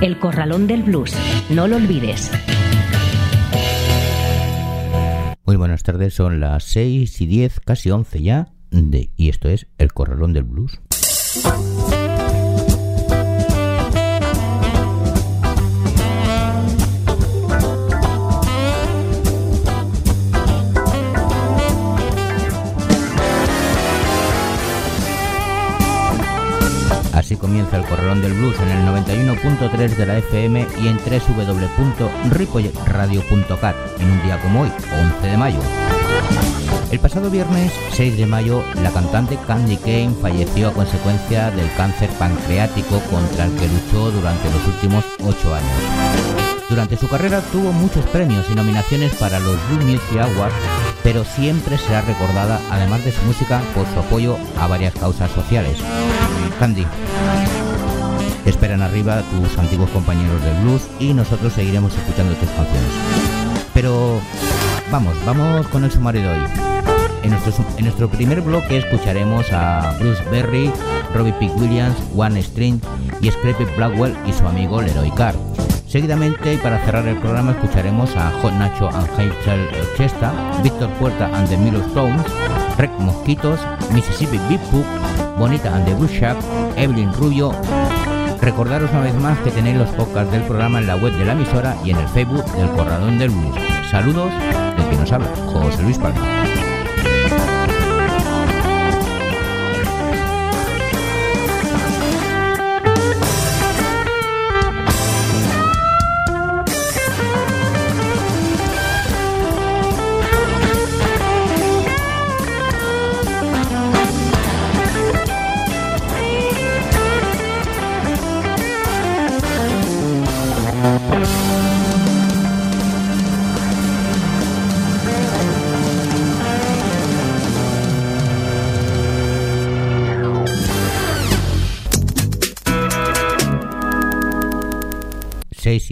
El Corralón del Blues. No lo olvides. Muy buenas tardes, son las 6 y 10, casi 11 ya, de, y esto es El Corralón del Blues. Así comienza el Corralón del Blues en el 91.3 de la FM y en www.ripolletradio.cat en un día como hoy, 11 de mayo. El pasado viernes 6 de mayo, la cantante Candy Kane falleció a consecuencia del cáncer pancreático contra el que luchó durante los últimos 8 años. Durante su carrera tuvo muchos premios y nominaciones para los Blue Music Awards, pero siempre será recordada, además de su música, por su apoyo a varias causas sociales. Candy, esperan arriba tus antiguos compañeros del blues y nosotros seguiremos escuchando tus canciones. Pero vamos, vamos con el sumario de hoy. En nuestro, en nuestro primer bloque escucharemos a Bruce Berry, Robbie Pick Williams, One String y Scrappy Blackwell y su amigo Leroy Carr. Seguidamente, y para cerrar el programa, escucharemos a Hot Nacho and Hazel Chesta, Víctor Puerta and the Milo Stones, Rec Mosquitos, Mississippi Book, Bonita and the Evelyn Rubio. Recordaros una vez más que tenéis los podcasts del programa en la web de la emisora y en el Facebook del Corralón del Blues. Saludos de quien nos habla, José Luis Palma.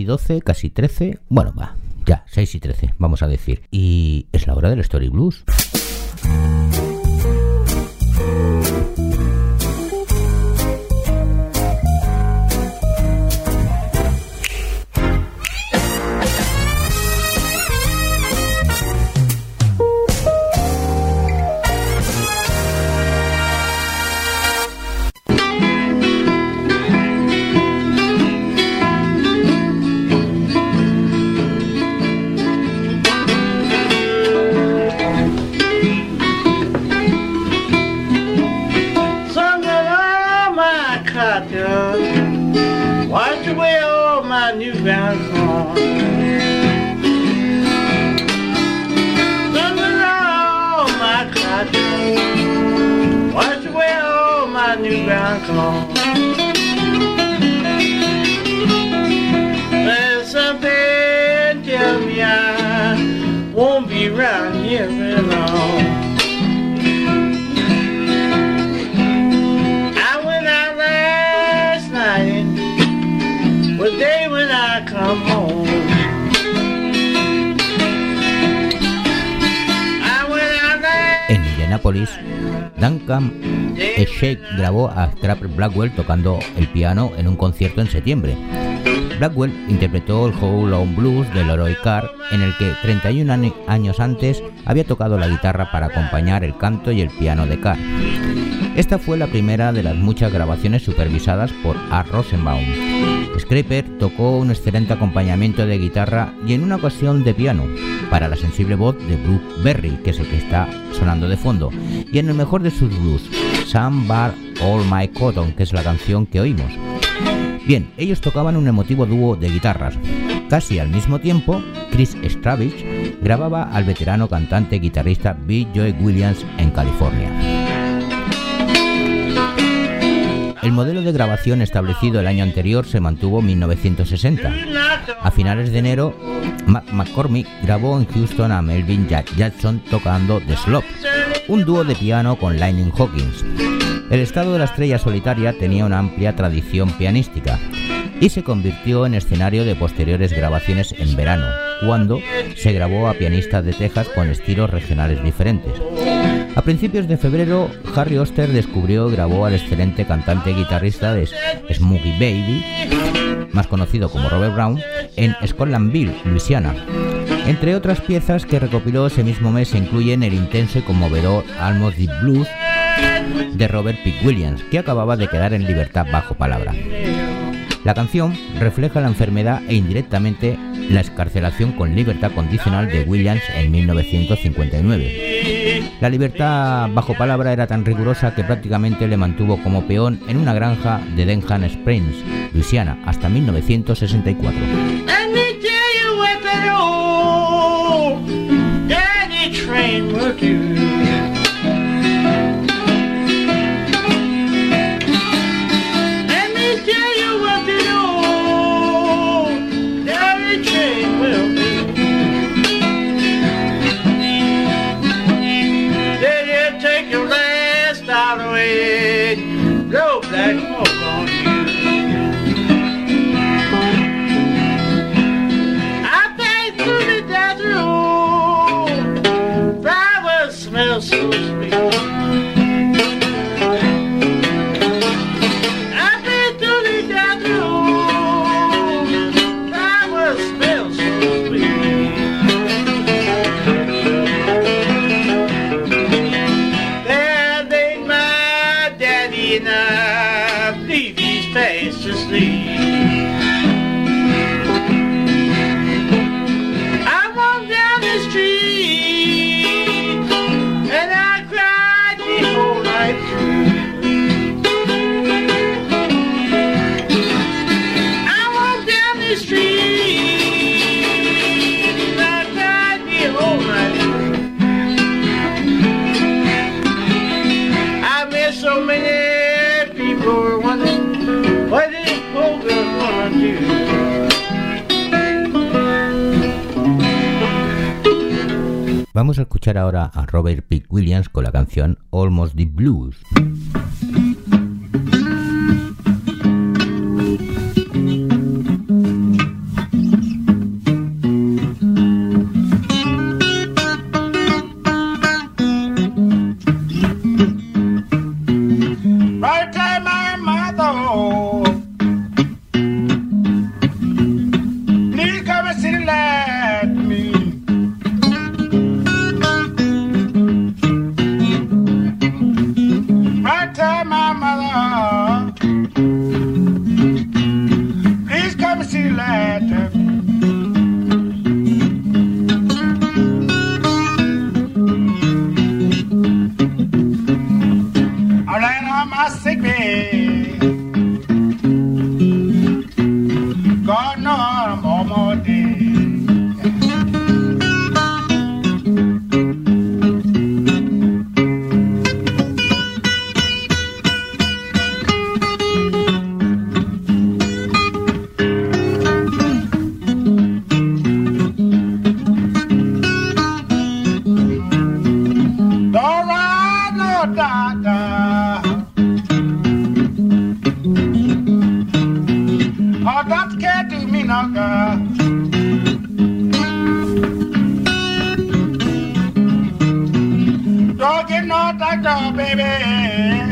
6 y 12, casi 13. Bueno, va, ya, 6 y 13, vamos a decir. Y es la hora del Story Blues. Blackwell tocando el piano en un concierto en septiembre. Blackwell interpretó el Whole on Blues de Leroy Carr, en el que 31 ani- años antes había tocado la guitarra para acompañar el canto y el piano de Carr. Esta fue la primera de las muchas grabaciones supervisadas por A. Rosenbaum. Scraper tocó un excelente acompañamiento de guitarra y en una ocasión de piano para la sensible voz de Brooke Berry, que es el que está sonando de fondo, y en el mejor de sus blues, Some Bar All My Cotton, que es la canción que oímos. Bien, ellos tocaban un emotivo dúo de guitarras. Casi al mismo tiempo, Chris Stravich grababa al veterano cantante guitarrista B. Joy Williams en California. El modelo de grabación establecido el año anterior se mantuvo en 1960. A finales de enero, McCormick grabó en Houston a Melvin Jackson tocando The Slop, un dúo de piano con Lightning Hawkins. El estado de la estrella solitaria tenía una amplia tradición pianística y se convirtió en escenario de posteriores grabaciones en verano, cuando se grabó a pianistas de Texas con estilos regionales diferentes. A principios de febrero, Harry Oster descubrió y grabó al excelente cantante y guitarrista de Smokey Baby, más conocido como Robert Brown, en Scotlandville, Louisiana. Entre otras piezas que recopiló ese mismo mes se incluyen el intenso y conmovedor Almost Deep Blues de Robert P. Williams, que acababa de quedar en libertad bajo palabra. La canción refleja la enfermedad e indirectamente la escarcelación con libertad condicional de Williams en 1959. La libertad bajo palabra era tan rigurosa que prácticamente le mantuvo como peón en una granja de Denham Springs, Luisiana, hasta 1964. Vamos a escuchar ahora a Robert P. Williams con la canción Almost the Blues. Don't get no doctor, baby.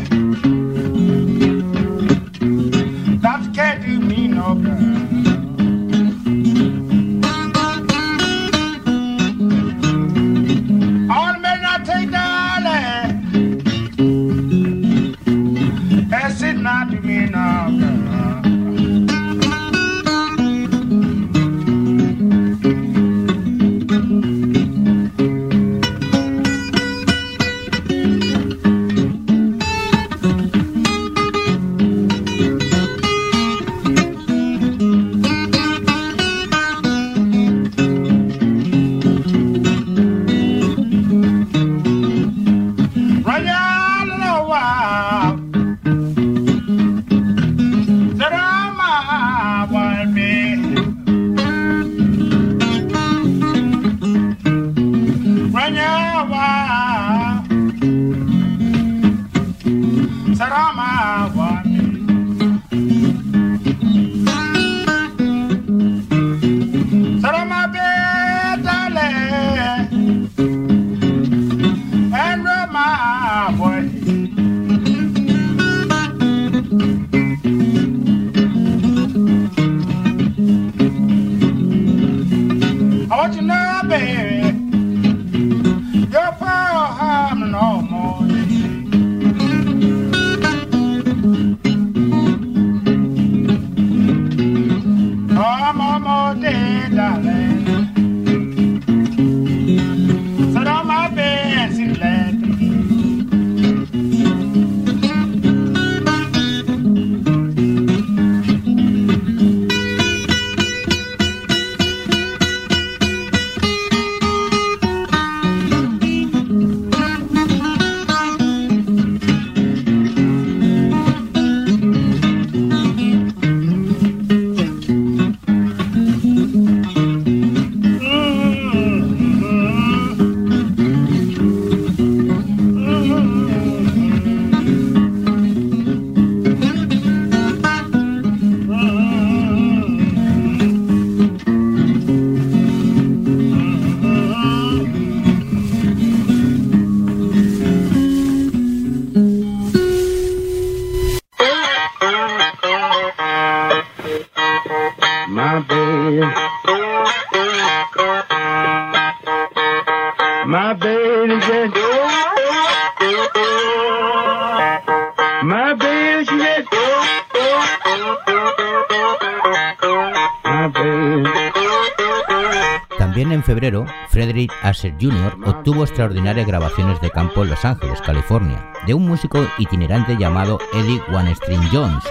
Frederick Asher Jr. obtuvo extraordinarias grabaciones de campo en Los Ángeles, California, de un músico itinerante llamado Eddie One String Jones.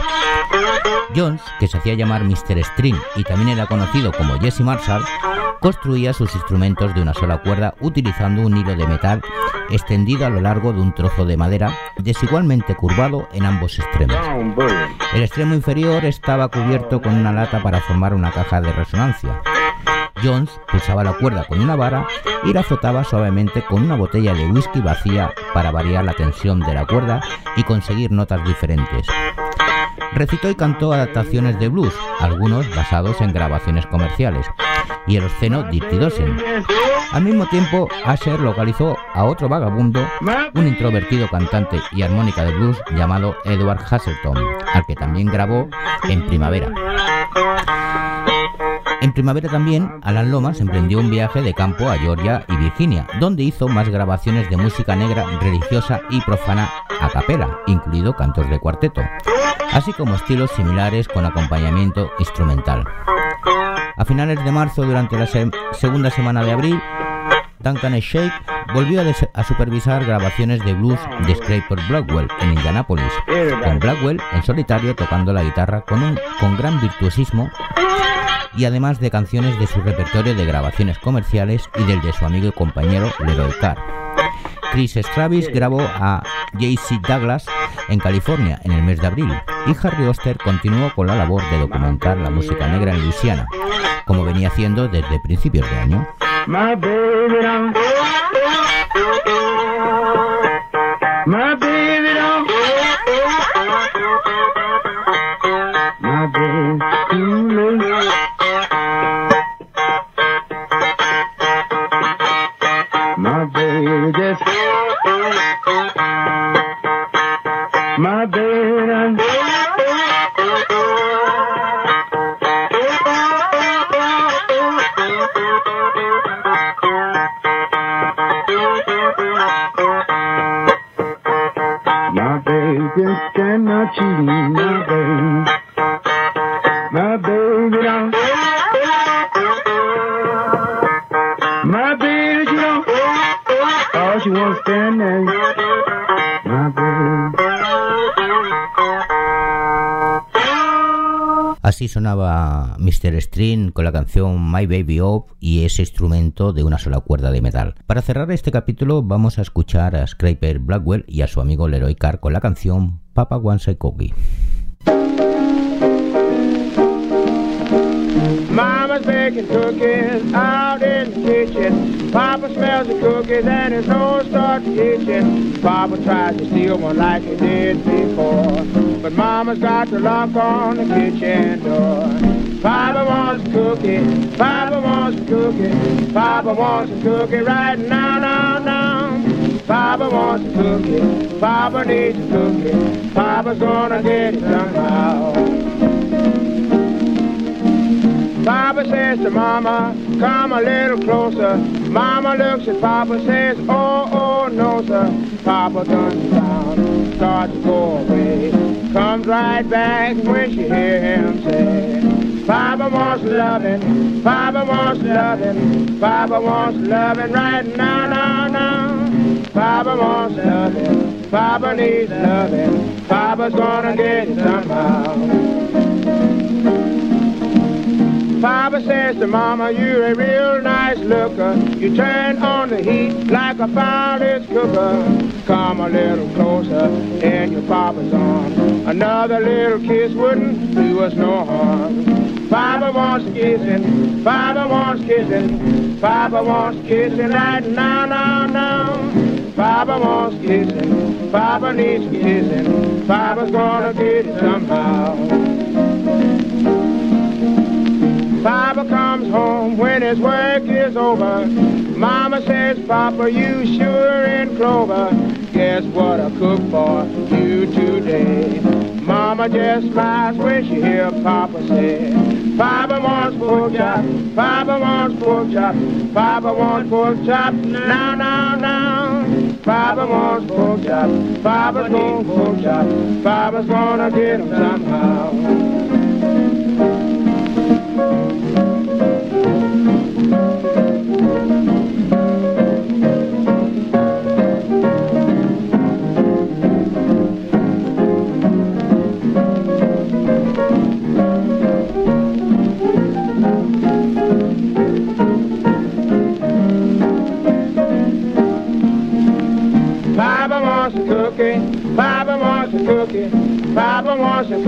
Jones, que se hacía llamar Mr. String y también era conocido como Jesse Marshall, construía sus instrumentos de una sola cuerda utilizando un hilo de metal extendido a lo largo de un trozo de madera desigualmente curvado en ambos extremos. El extremo inferior estaba cubierto con una lata para formar una caja de resonancia. Jones pulsaba la cuerda con una vara y la azotaba suavemente con una botella de whisky vacía para variar la tensión de la cuerda y conseguir notas diferentes. Recitó y cantó adaptaciones de blues, algunos basados en grabaciones comerciales, y el obsceno Dirty Dozen. Al mismo tiempo, Asher localizó a otro vagabundo, un introvertido cantante y armónica de blues llamado Edward Hasselton, al que también grabó en primavera. En primavera también, Alan Lomas emprendió un viaje de campo a Georgia y Virginia, donde hizo más grabaciones de música negra religiosa y profana a capela, incluido cantos de cuarteto, así como estilos similares con acompañamiento instrumental. A finales de marzo, durante la segunda semana de abril, Duncan Shake volvió a, supervisar grabaciones de blues de Scraper Blackwell en Indianapolis, con Blackwell en solitario tocando la guitarra con, un, con gran virtuosismo y además de canciones de su repertorio de grabaciones comerciales y del de su amigo y compañero Leroy Carr. Chris Stravis grabó a J.C. Douglas en California en el mes de abril y Harry Oster continuó con la labor de documentar la música negra en Luisiana, como venía haciendo desde principios de año. Sonaba Mr. String con la canción My Baby Up y ese instrumento de una sola cuerda de metal. Para cerrar este capítulo vamos a escuchar a Scraper Blackwell y a su amigo Leroy Carr con la canción Papa a Cookie. Mama's baking cookies out in the kitchen. Papa smells the cookies and his nose starts itching. Papa tries to steal one like he did before. But Mama's got the lock on the kitchen door. Papa wants a cookie. Papa wants a cookie. Papa wants a cookie right now, now, now. Papa wants a cookie. Papa needs a cookie. Papa's gonna get it somehow. Papa says to Mama, come a little closer. Mama looks at Papa, says, oh, oh, no, sir. Papa turns around, starts to go away. Comes right back when she hear him say, Papa wants loving, Papa wants loving, Papa wants loving right now, now, now. Papa wants loving, Papa needs loving, Papa's gonna get it somehow. Papa says to Mama, you're a real nice looker. You turn on the heat like a fireplace cooker. Come a little closer in your papa's arms. Another little kiss wouldn't do us no harm. Papa wants kissing, Papa wants kissing, Papa wants kissing right now, now, now. Papa wants kissing, Papa needs kissing, Papa's gonna get it somehow. Papa comes home when his work is over. Mama says, Papa, you sure in clover. Guess what I cook for you today? Mama just smiles when she hear Papa say, Papa wants pork chop. Papa wants pork chop. Papa wants pork chop. Now, now, now. Papa wants pork chop. Papa's gonna pork chop. Papa's gonna get him somehow.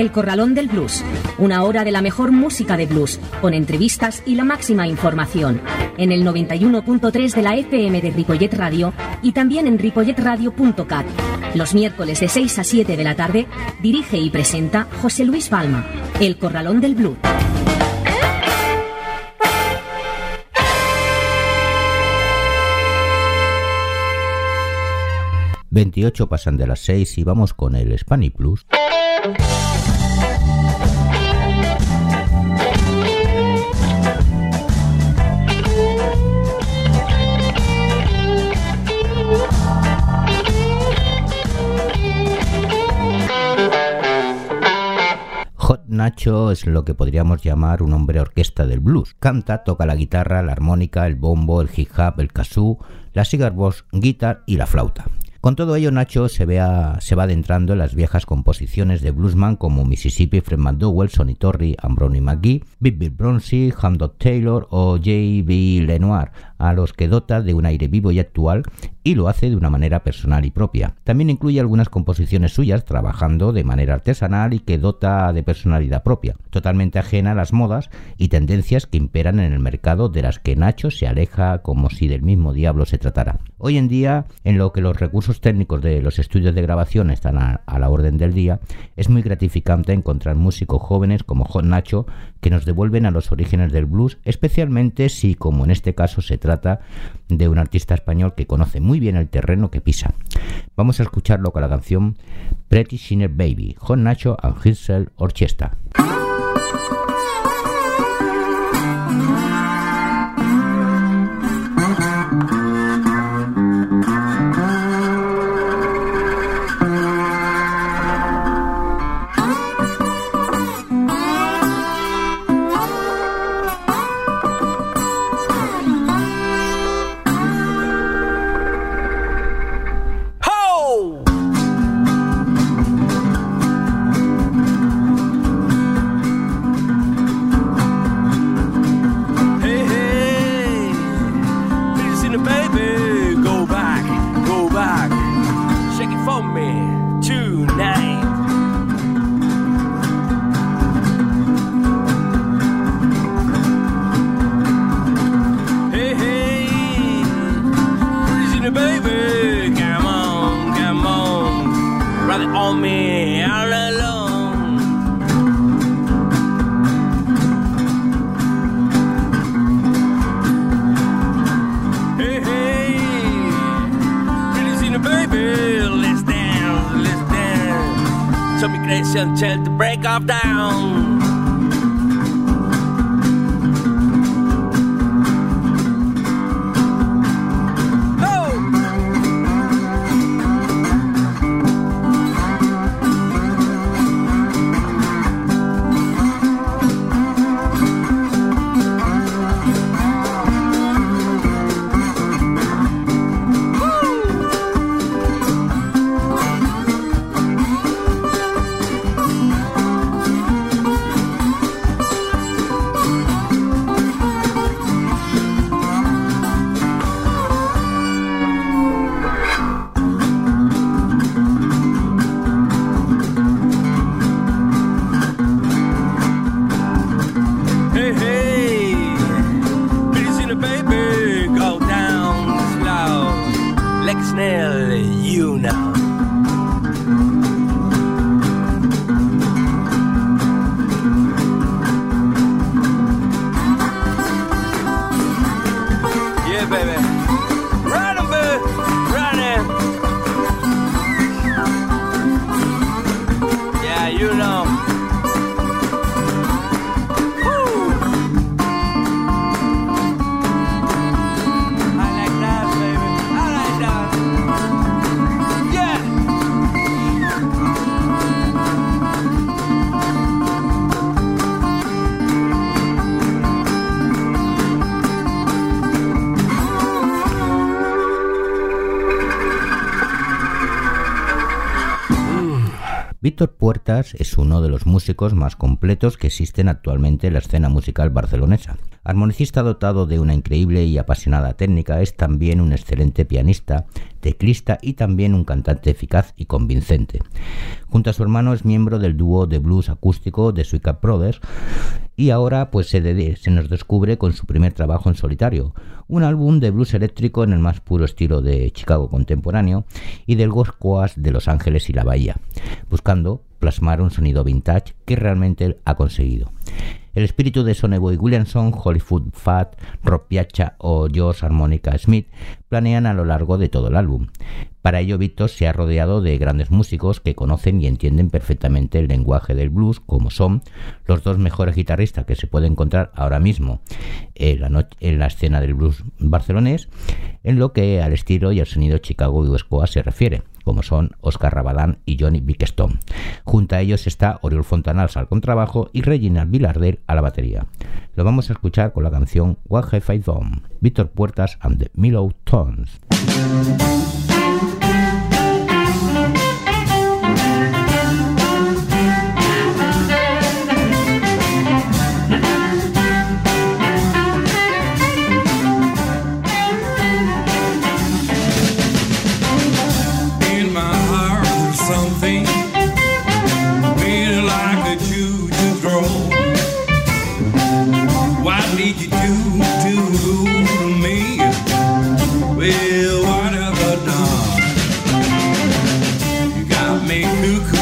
El Corralón del Blues, una hora de la mejor música de blues, con entrevistas y la máxima información, en el 91.3 de la FM de Ripollet Radio y también en ripolletradio.cat. Los miércoles de 6 a 7 de la tarde, dirige y presenta José Luis Balma, El Corralón del Blues. ...28 pasan de las 6 y vamos con el Spanish Plus. Nacho es lo que podríamos llamar un hombre orquesta del blues. Canta, toca la guitarra, la armónica, el bombo, el hip-hop, el kazoo, la cigar guitar y la flauta. Con todo ello, Nacho se, se va adentrando en las viejas composiciones de bluesman como Mississippi, Fred McDowell, Sonny Torrey, Ambroni McGee, Big Bill Bronzy, Hamdok Taylor o J.B. Lenoir, a los que dota de un aire vivo y actual y lo hace de una manera personal y propia. También incluye algunas composiciones suyas trabajando de manera artesanal y que dota de personalidad propia, totalmente ajena a las modas y tendencias que imperan en el mercado de las que Nacho se aleja como si del mismo diablo se tratara. Hoy en día, en lo que los recursos técnicos de los estudios de grabación están a, la orden del día, es muy gratificante encontrar músicos jóvenes como Hot Nacho que nos devuelven a los orígenes del blues, especialmente si, como en este caso, se trata de un artista español que conoce muy bien el terreno que pisa. Vamos a escucharlo con la canción Pretty Sinner Baby, John Nacho and Hissel Orchestra. Es uno de los músicos más completos que existen actualmente en la escena musical barcelonesa. Armonicista dotado de una increíble y apasionada técnica, es también un excelente pianista, teclista y también un cantante eficaz y convincente. Junto a su hermano es miembro del dúo de blues acústico de Suica Brothers y ahora pues se, de- se nos descubre con su primer trabajo en solitario, un álbum de blues eléctrico en el más puro estilo de Chicago contemporáneo y del Coast de Los Ángeles y la Bahía, buscando plasmar un sonido vintage que realmente ha conseguido. El espíritu de Soneboy Williamson, Hollywood Fat, Rob Piazza o George Harmonica Smith planean a lo largo de todo el álbum. Para ello, Víctor se ha rodeado de grandes músicos que conocen y entienden perfectamente el lenguaje del blues, como son los dos mejores guitarristas que se puede encontrar ahora mismo en la, en la escena del blues barcelonés, en lo que al estilo y al sonido Chicago y West se refiere, como son Oscar Rabadán y Johnny Bickstone. Junto a ellos está Oriol Fontanals al contrabajo y Reginald Villarder a la batería. Lo vamos a escuchar con la canción What Have I Done, Víctor Puertas and the Milo Tones. You got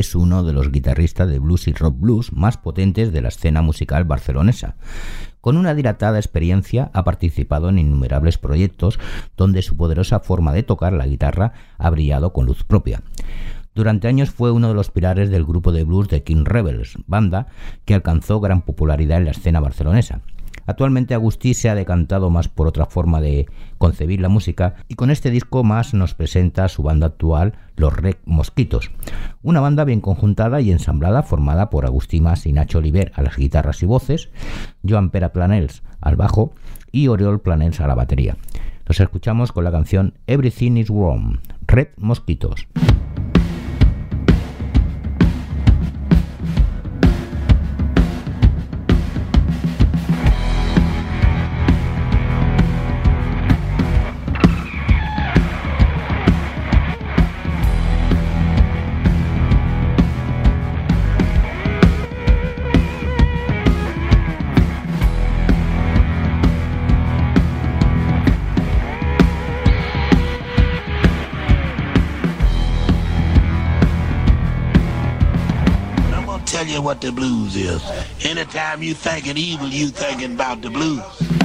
es uno de los guitarristas de blues y rock blues más potentes de la escena musical barcelonesa. Con una dilatada experiencia ha participado en innumerables proyectos donde su poderosa forma de tocar la guitarra ha brillado con luz propia. Durante años fue uno de los pilares del grupo de blues de King Rebels, banda que alcanzó gran popularidad en la escena barcelonesa. Actualmente Agustí se ha decantado más por otra forma de concebir la música y con este disco más nos presenta su banda actual, Los Rec Mosquitos. Una banda bien conjuntada y ensamblada formada por Agustí Mas y Nacho Oliver a las guitarras y voces, Joan Pera Planels al bajo y Oriol Planels a la batería. Los escuchamos con la canción Everything is Wrong, Red Mosquitos. The blues is. Anytime you thinking evil, you thinking about the blues.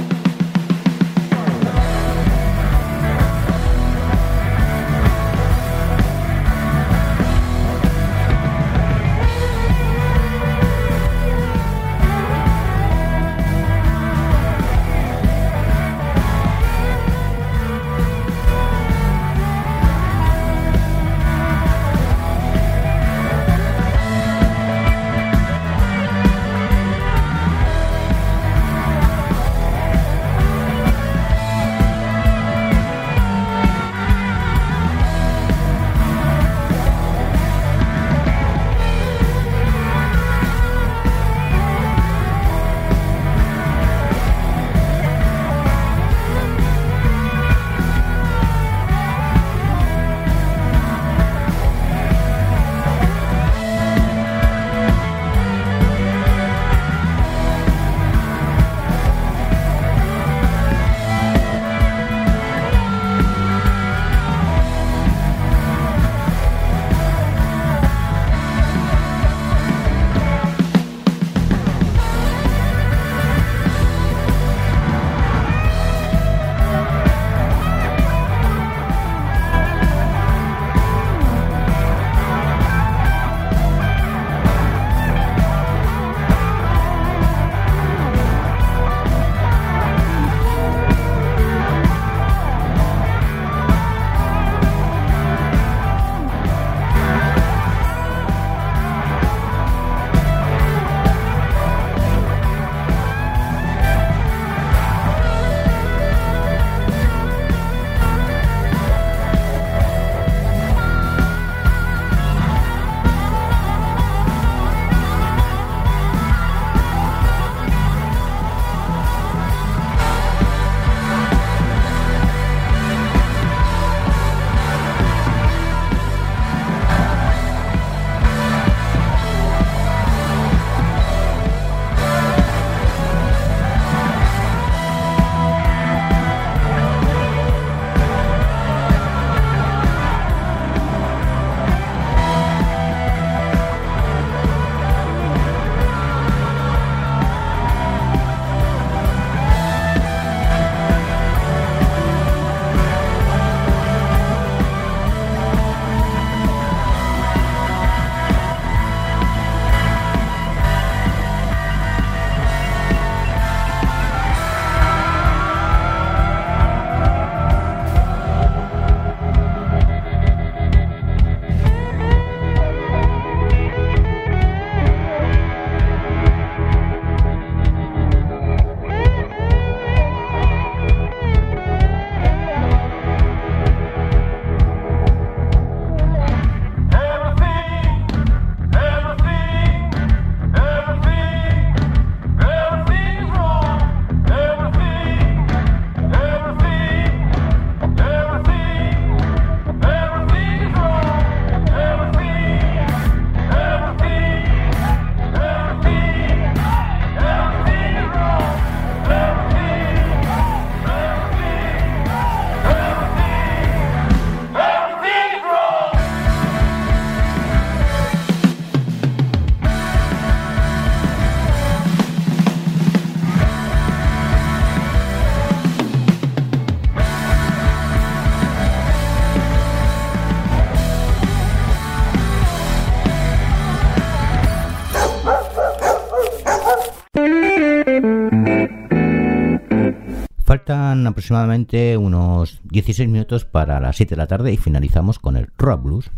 Faltan aproximadamente unos 16 minutos para las 7 de la tarde y finalizamos con el Rock Blues.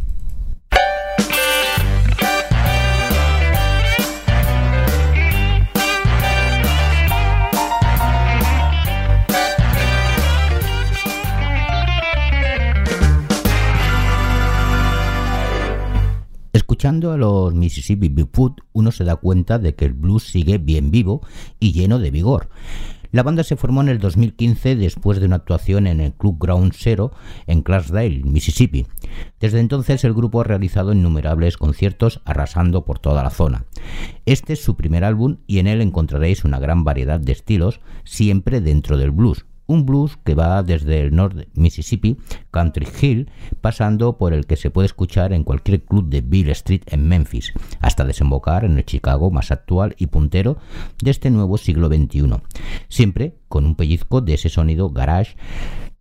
Escuchando a los Mississippi Bigfoot, uno se da cuenta de que el blues sigue bien vivo y lleno de vigor. La banda se formó en el 2015 después de una actuación en el Club Ground Zero en Clarksdale, Mississippi. Desde entonces el grupo ha realizado innumerables conciertos arrasando por toda la zona. Este es su primer álbum y en él encontraréis una gran variedad de estilos, siempre dentro del blues, un blues que va desde el norte Mississippi, Country Hill, pasando por el que se puede escuchar en cualquier club de Bill Street en Memphis, hasta desembocar en el Chicago más actual y puntero de este nuevo siglo XXI, siempre con un pellizco de ese sonido garage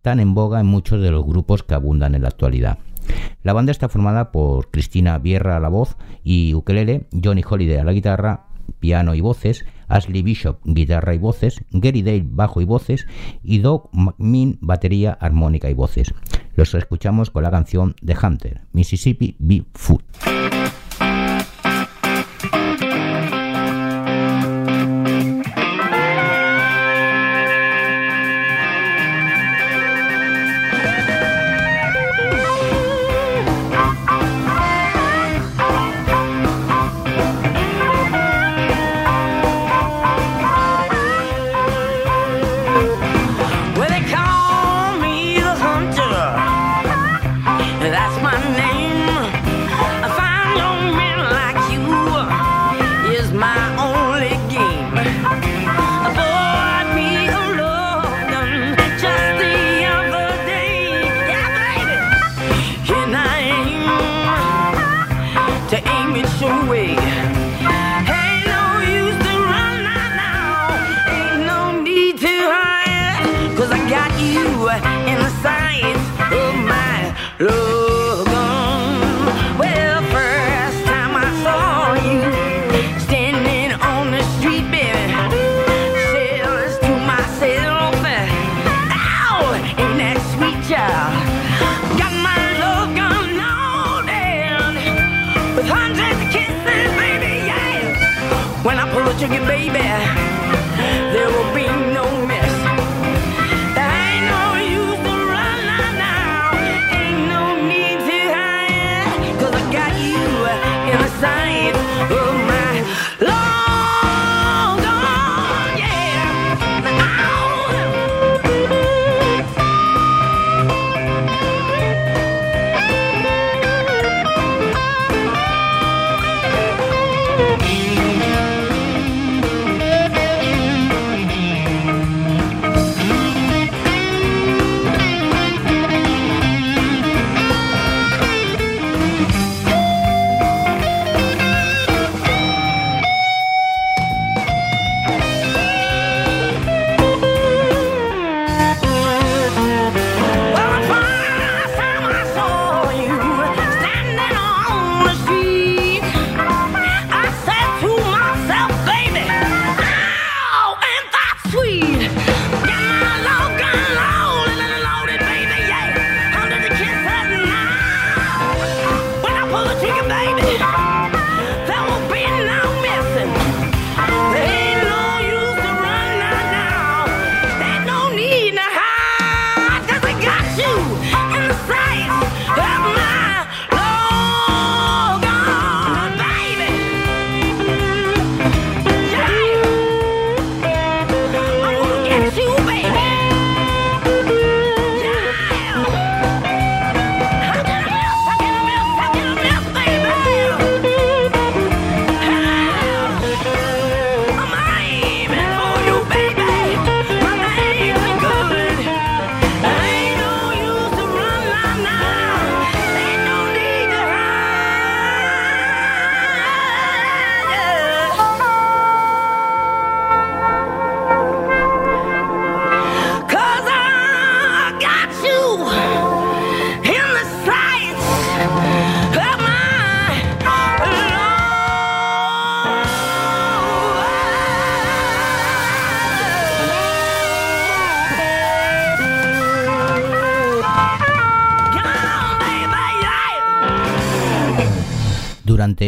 tan en boga en muchos de los grupos que abundan en la actualidad. La banda está formada por Cristina Vierra a la voz y ukelele, Johnny Holiday a la guitarra, piano y voces, Ashley Bishop, guitarra y voces, Gary Dale, bajo y voces, y Doug McMinn, batería, armónica y voces. Los escuchamos con la canción The Hunter, Mississippi Be in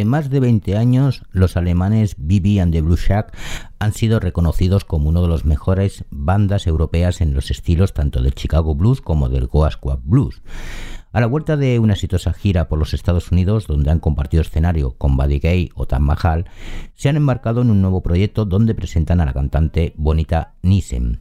Más de 20 años, los alemanes BB and the Blue Shack han sido reconocidos como uno de los mejores bandas europeas en los estilos tanto del Chicago Blues como del Goa Squad Blues. A la vuelta de una exitosa gira por los Estados Unidos, donde han compartido escenario con Buddy Gay o Tam Mahal, se han embarcado en un nuevo proyecto donde presentan a la cantante Bonita Nissen.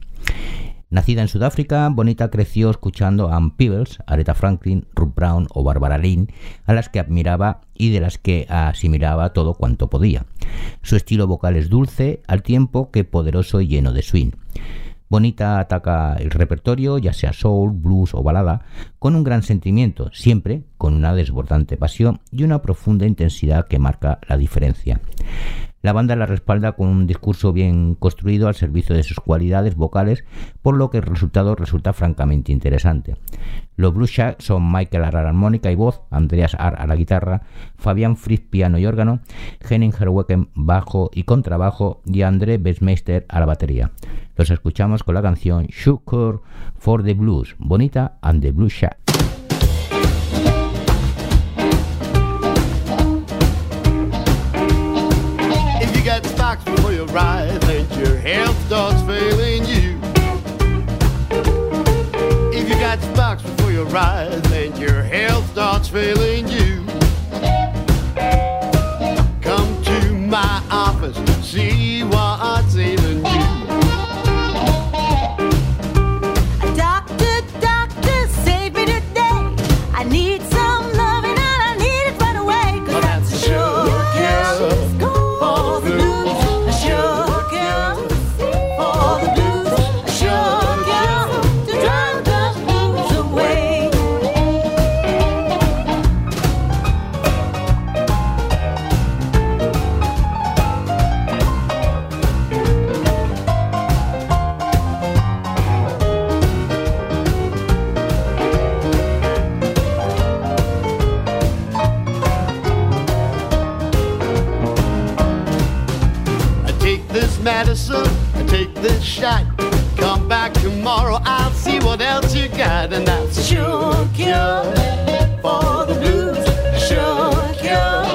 Nacida en Sudáfrica, Bonita creció escuchando a Ann Peebles, Aretha Franklin, Ruth Brown o Barbara Lynn, a las que admiraba y de las que asimilaba todo cuanto podía. Su estilo vocal es dulce, al tiempo que poderoso y lleno de swing. Bonita ataca el repertorio, ya sea soul, blues o balada, con un gran sentimiento, siempre con una desbordante pasión y una profunda intensidad que marca la diferencia. La banda la respalda con un discurso bien construido al servicio de sus cualidades vocales, por lo que el resultado resulta francamente interesante. Los Blue Shack son Michael Arrar armónica y voz, Andreas Ar a la guitarra, Fabián Fritz piano y órgano, Henning Herwecken bajo y contrabajo y André Besmeister a la batería. Los escuchamos con la canción Sugar for the Blues, Bonita and the Blue Shack. Ride, then your health starts failing you. If you got stocks before you ride, then your health starts failing you. Come to my this medicine, I take this shot. Come back tomorrow, I'll see what else you got, and that's sure cure for the blues. Sure cure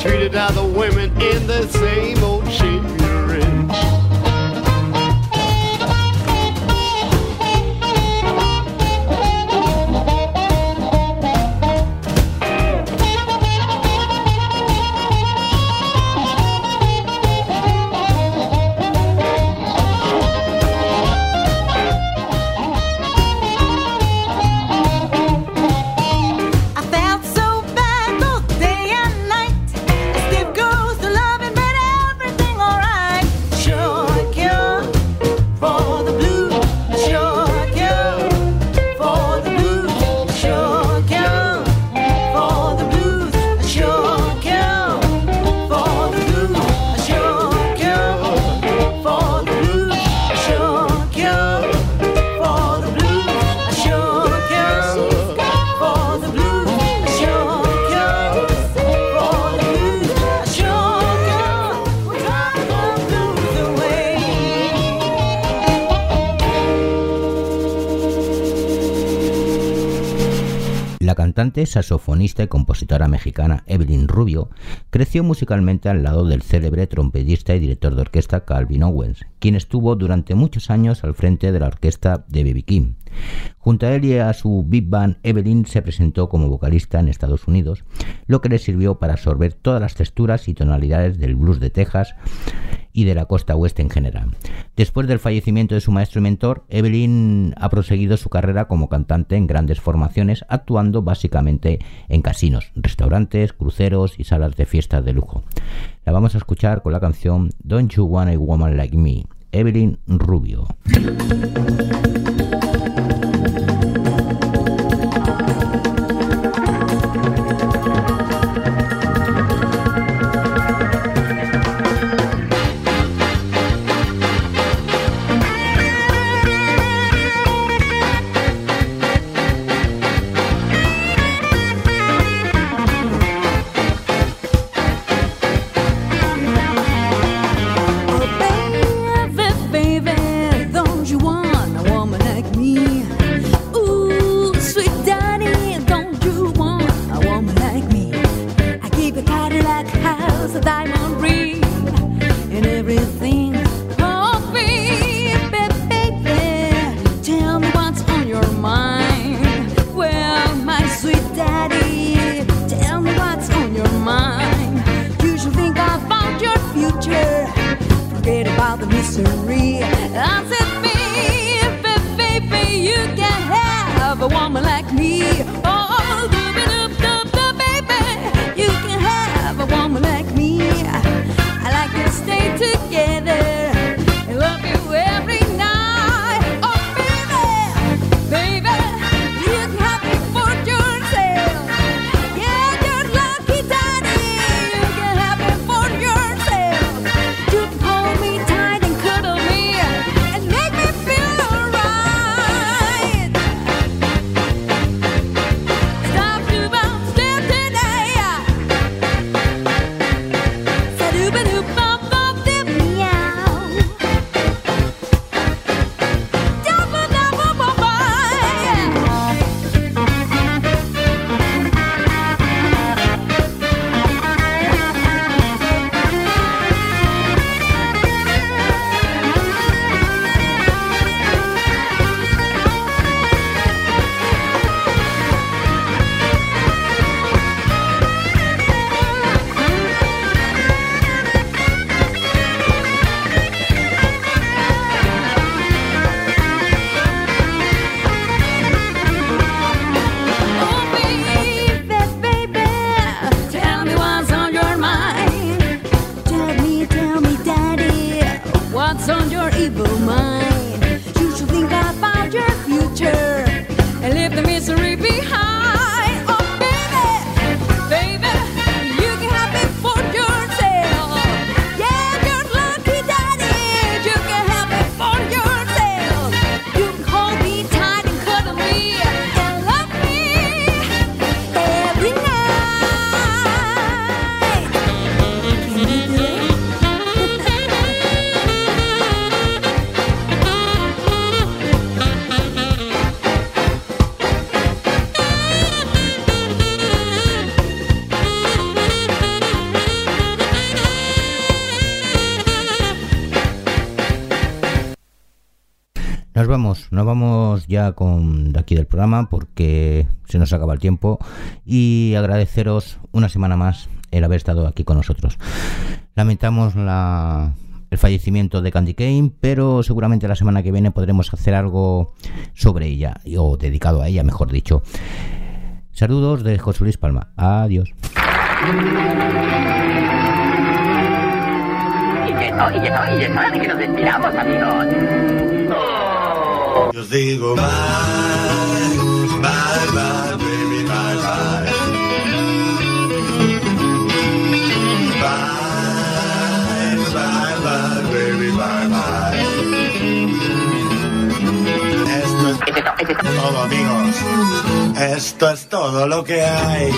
treated other women in the same cantante, saxofonista y compositora mexicana Evelyn Rubio creció musicalmente al lado del célebre trompetista y director de orquesta Calvin Owens, quien estuvo durante muchos años al frente de la orquesta de B.B. King. Junto a él y a su big band, Evelyn se presentó como vocalista en Estados Unidos, lo que le sirvió para absorber todas las texturas y tonalidades del blues de Texas y de la costa oeste en general. Después del fallecimiento de su maestro y mentor, Evelyn ha proseguido su carrera como cantante en grandes formaciones, actuando básicamente en casinos, restaurantes, cruceros y salas de fiestas de lujo. La vamos a escuchar con la canción Don't You Want a Woman Like Me, Evelyn Rubio. Ya con de aquí del programa porque se nos acaba el tiempo y agradeceros una semana más el haber estado aquí con nosotros. Lamentamos la, el fallecimiento de Candy Kane, pero seguramente la semana que viene podremos hacer algo sobre ella, o dedicado a ella, mejor dicho. Saludos de José Luis Palma. Adiós. Yo digo bye, bye, bye, baby, bye, bye. Bye, bye, bye, baby, bye, bye. Esto es todo, amigos. Esto es todo lo que hay.